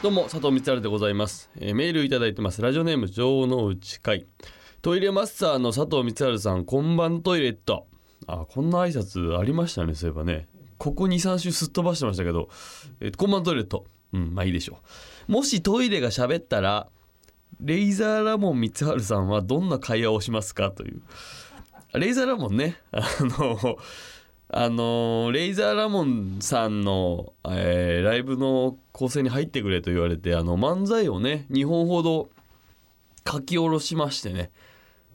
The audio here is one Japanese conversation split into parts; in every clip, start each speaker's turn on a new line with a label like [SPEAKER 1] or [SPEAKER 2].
[SPEAKER 1] どうも佐藤光晴でございます、えーメールいただいてます。ラジオネーム城之内会。トイレマスターの佐藤光晴さんこんばんトイレット。あこんな挨拶ありましたねそういえばね。ここ23週すっ飛ばしてましたけど、えーこんばんトイレット。うんまあいいでしょう。もしトイレが喋ったらレイザーラモン光晴さんはどんな会話をしますか？という。レイザーラモンね。あのあのレイザーラモンさんの、えーライブの構成に入ってくれと言われてあの漫才をね2本ほど書き下ろしましてね。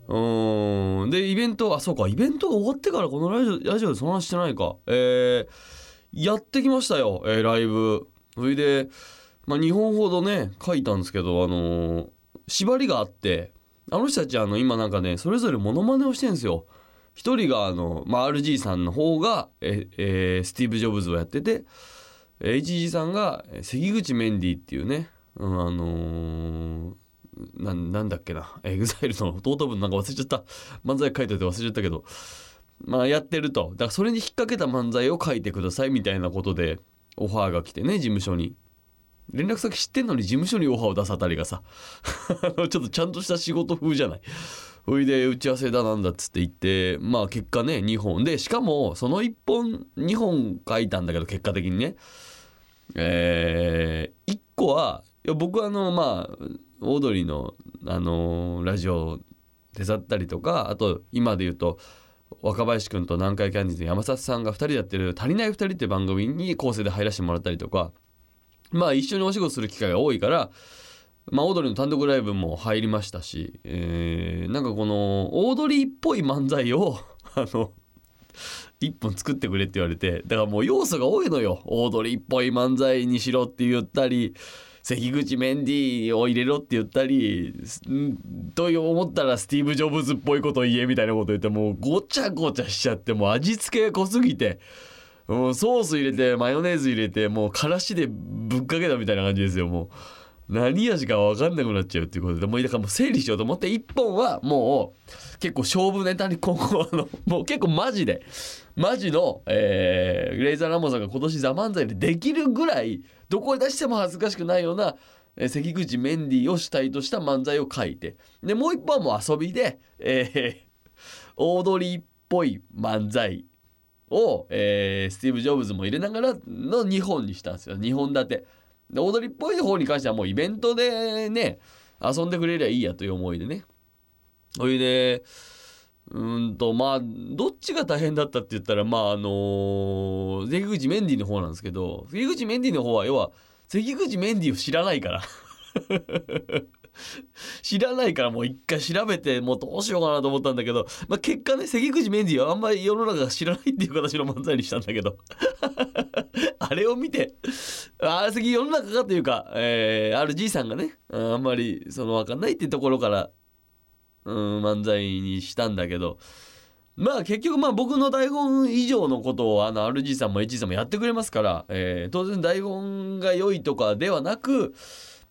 [SPEAKER 1] うん。でイベントあそうかイベントが終わってからこのラジオラジオでその話してないか。えーやってきましたよ、えーライブ。それで、まあ、2本ほどね書いたんですけどあの縛りがあってあの人たちあの今なんかねそれぞれモノマネをしてるんですよ。一人があの、まあ、RG さんの方がえ、えースティーブ・ジョブズをやってて HG さんが関口メンディーっていうね、うんあのーななんだっけな EXILE の弟分なんか忘れちゃった。漫才書いてて忘れちゃったけどまあやってると。だからそれに引っ掛けた漫才を書いてくださいみたいなことでオファーが来てね事務所に。連絡先知ってんのに事務所にオファーを出すあたりがさ ちょっとちゃんとした仕事風じゃない。ほいで打ち合わせだなんだっつって言ってまあ結果ね2本でしかもその1本2本書いたんだけど結果的にね。えー、1個はいや僕はあのまあオードリーのあのラジオ手伝ったりとかあと今で言うと若林くんと南海キャンディーズの山里さんが2人やってる「足りない2人」って番組に構成で入らせてもらったりとかまあ一緒にお仕事する機会が多いからまあオードリーの単独ライブも入りましたし、えーなんかこのオードリーっぽい漫才を あの一本作ってくれって言われてだからもう要素が多いのよオードリーっぽい漫才にしろって言ったり関口メンディーを入れろって言ったりと思ったらスティーブ・ジョブズっぽいこと言えみたいなこと言ってもうごちゃごちゃしちゃってもう味付けが濃すぎて。もうソース入れてマヨネーズ入れてもうからしでぶっかけたみたいな感じですよもう何味か分かんなくなっちゃうっていうことでもうだからもう整理しようと思って一本はもう結構勝負ネタに今後あのもう結構マジでマジの、えーレイザーラモンさんが今年「ザ漫才でできるぐらいどこへ出しても恥ずかしくないような、え関口メンディーを主体とした漫才を書いてでもう一本はもう遊びで、えーオードリーっぽい漫才を、えースティーブ・ジョブズも入れながらの2本にしたんですよ。2本立て。で踊りっぽい方に関してはもうイベントでね遊んでくれりゃいいやという思いでね。それでうんとまあどっちが大変だったって言ったらまああの関口メンディーの方なんですけど関口メンディーの方は要は関口メンディーを知らないから。知らないからもう一回調べてもうどうしようかなと思ったんだけど、まあ、結果ね関口メンディーはあんまり世の中が知らないっていう形の漫才にしたんだけど。あれを見てあ関世の中がというか、えー、RG さんがねあんまりその分かんないってところから、うん、漫才にしたんだけどまあ結局まあ僕の台本以上のことをあの RG さんも HG さんもやってくれますから、えー当然台本が良いとかではなく、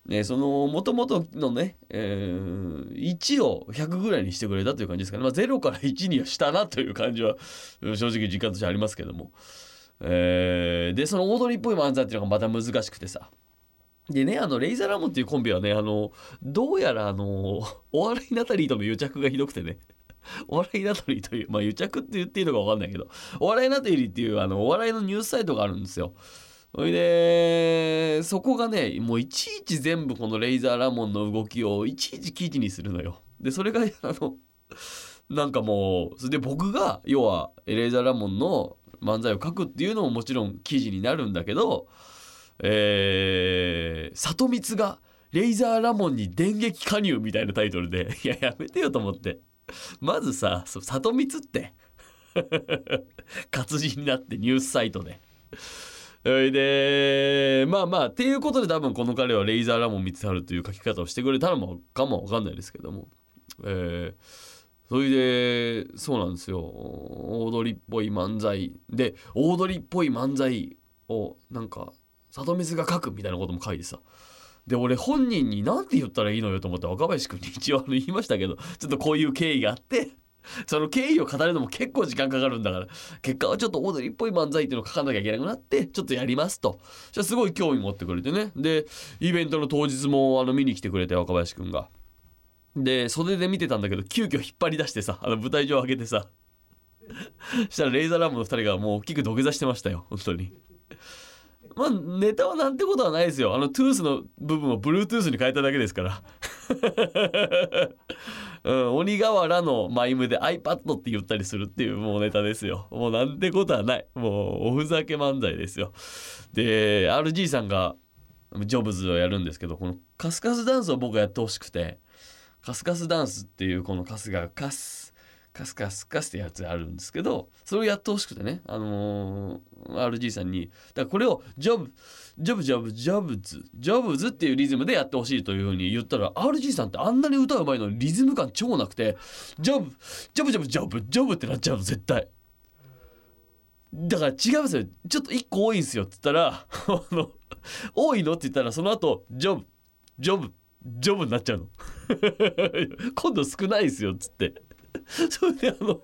[SPEAKER 1] ね、その元々のね、えー1を100ぐらいにしてくれたという感じですかね、まあ、0から1にはしたなという感じは正直実感としてありますけども、えーでそのオードリーっぽい漫才っていうのがまた難しくてさ。でねあのレイザーラモンっていうコンビはねあのどうやらあの お笑いナタリーとの癒着がひどくてね。お笑いナタリーというまあ癒着って言っていいのか分かんないけどお笑いナタリーっていうあのお笑いのニュースサイトがあるんですよ。それでそこがねもういちいち全部このレイザーラモンの動きをいちいち記事にするのよ。でそれがあのなんかもうそれで僕が要はレイザーラモンの漫才を書くっていうのももちろん記事になるんだけどえー、里光がレイザーラモンに電撃加入みたいなタイトルでいややめてよと思って。まずさそう里光って活字になってニュースサイトで。それでまあまあっていうことで多分この彼はレイザーラモン光晴という書き方をしてくれたのもかもわかんないですけども。えーそれでそうなんですよ。オードリーっぽい漫才でオードリーっぽい漫才をなんか里水が書くみたいなことも書いてさ。で俺本人に何て言ったらいいのよと思って若林君に一応言いましたけどちょっとこういう経緯があってその経緯を語るのも結構時間かかるんだから結果はちょっとオードリーっぽい漫才っていうのを書かなきゃいけなくなってちょっとやりますと。じゃすごい興味持ってくれてね。でイベントの当日もあの見に来てくれて若林君が。で袖で見てたんだけど急遽引っ張り出してさあの舞台上上げてさ したらレイザーラムの2人がもう大きく土下座してましたよ本当に。まあネタはなんてことはないですよ。あのトゥースの部分を Bluetooth に変えただけですから。うん、鬼瓦のマイムで iPad って言ったりするっていうもうネタですよ。もうなんてことはない。もうおふざけ漫才ですよ。で RG さんがジョブズをやるんですけどこのカスカスダンスを僕はやってほしくて。カスカスダンスっていうこのカスがカスカスカスカスってやつあるんですけどそれをやってほしくてねあのー、RG さんにだからこれをジョブジョブジョブジョブズジョブズっていうリズムでやってほしいというふうに言ったら RG さんってあんなに歌うまいのリズム感超なくてジョブジョブジョブジョブジョブってなっちゃうの絶対。だから違うんですよちょっと1個多いんすよって言ったら 多いのって言ったらその後ジョブジョブジョブになっちゃうの。今度少ないですよっつって。それであの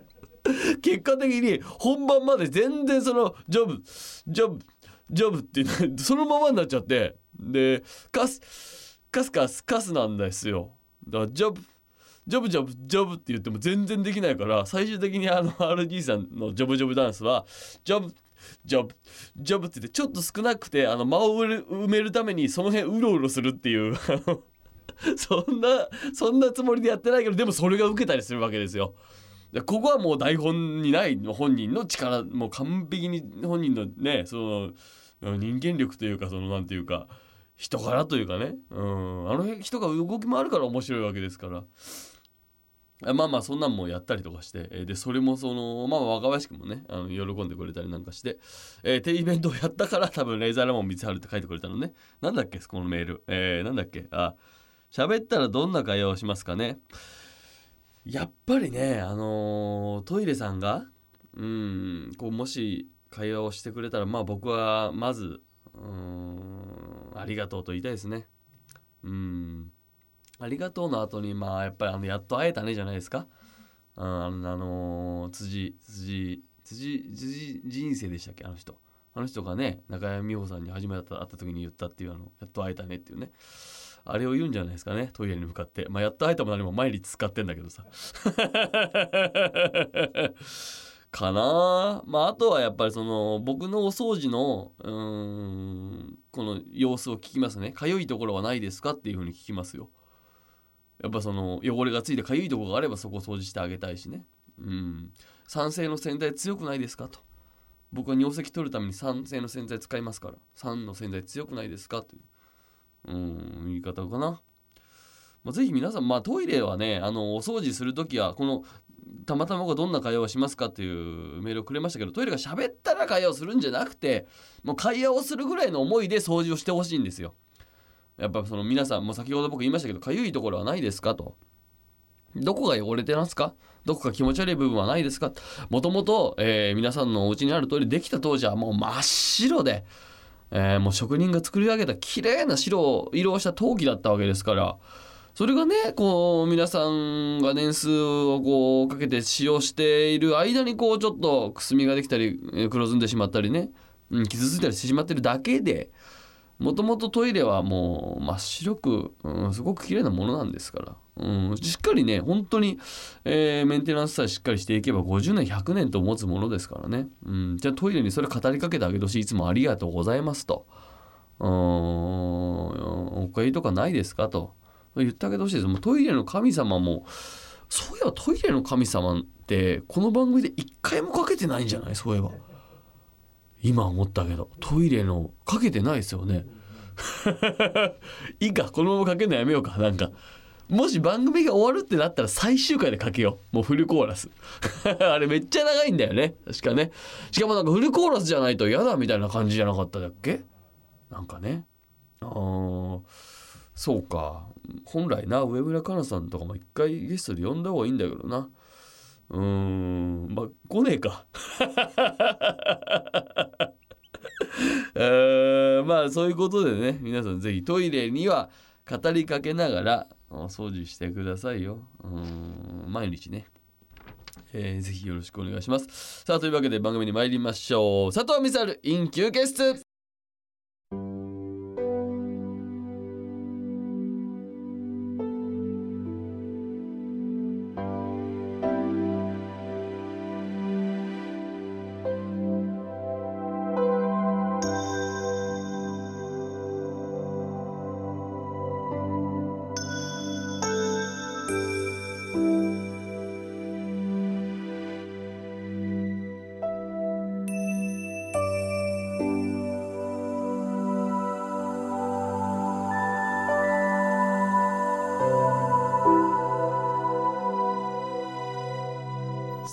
[SPEAKER 1] 結果的に本番まで全然そのジョブジョブジョブってそのままになっちゃって。でカスカスカスカスなんですよ。だからジョブジョブジョブジョブって言っても全然できないから最終的にあの RD さんのジョブジョブダンスはジョブジョブジョブって言ってちょっと少なくてあの間を埋めるためにその辺うろうろするっていう そんなそんなつもりでやってないけどでもそれが受けたりするわけですよ。ここはもう台本にない本人の力もう完璧に本人のねその人間力というかそのなんていうか人柄というかね、うん、あの人が動き回るから面白いわけですから。まあまあそんなんもやったりとかしてでそれもそのまあ若林君もねあの喜んでくれたりなんかして、えー、テイベントをやったから多分レーザーラモン光晴って書いてくれたのねなんだっけこのメール、えー、なんだっけあ喋ったらどんな会話をしますかね？やっぱりねあのー、トイレさんがうんこうもし会話をしてくれたらまあ僕はまずうんありがとうと言いたいですね。うん。ありがとうの後にまあやっぱりあのやっと会えたねじゃないですか。うんあの、辻辻辻辻人生でしたっけ？あの人。あの人がね中山美穂さんに初めて会った時に言ったっていうあのやっと会えたねっていうね。あれを言うんじゃないですかね。トイレに向かって。まあやっと会えたも何も毎日使ってんだけどさ。かな。まああとはやっぱりその僕のお掃除のうんこの様子を聞きますね。かゆいところはないですかっていうふうに聞きますよ。やっぱその汚れがついてかゆいところがあればそこを掃除してあげたいしね。うん。酸性の洗剤強くないですかと。僕は尿石取るために酸性の洗剤使いますから。酸の洗剤強くないですかという。うん言い方かな。まあ、ぜひ皆さん、まあ、トイレはねあのお掃除する時はこのたまたまがどんな会話をしますかっていうメールをくれましたけどトイレが喋ったら会話をするんじゃなくてもう会話をするぐらいの思いで掃除をしてほしいんですよ。やっぱその皆さんも先ほど僕言いましたけどかゆいところはないですかと。どこが汚れてますか？どこか気持ち悪い部分はないですか？もともと、え皆さんのお家にあるトイレできた当時はもう真っ白でえー、もう職人が作り上げた綺麗な白を色をした陶器だったわけですからそれがねこう皆さんが年数をこうかけて使用している間にこうちょっとくすみができたり黒ずんでしまったりね、うん、傷ついたりしてしまってるだけでもともとトイレはもう真っ白く、うん、すごく綺麗なものなんですから、うん、しっかりね本当に、えー、メンテナンスさえしっかりしていけば50年100年と持つものですからね、うん、じゃあトイレにそれ語りかけてあげてほしいいつもありがとうございますと。うん。おかゆとかないですかと。言ってあげてほしいです。もうトイレの神様もそういえばトイレの神様ってこの番組で一回もかけてないんじゃない？そういえば。今思ったけど。トイレのかけてないですよね。いいか。このままかけるのやめようか。なんか。もし番組が終わるってなったら最終回でかけよう。もうフルコーラス。あれめっちゃ長いんだよね。確かね。しかもなんかフルコーラスじゃないと嫌だみたいな感じじゃなかっただっけ？なんかね。あー。そうか。本来な上村かなさんとかも一回ゲストで呼んだ方がいいんだけどな。うーん。まあ来ねえか。えーまあそういうことでね皆さんぜひトイレには語りかけながらお掃除してくださいよ。うん毎日ね。えーぜひよろしくお願いします。さあというわけで番組に参りましょう。佐藤美猿 in 休憩室。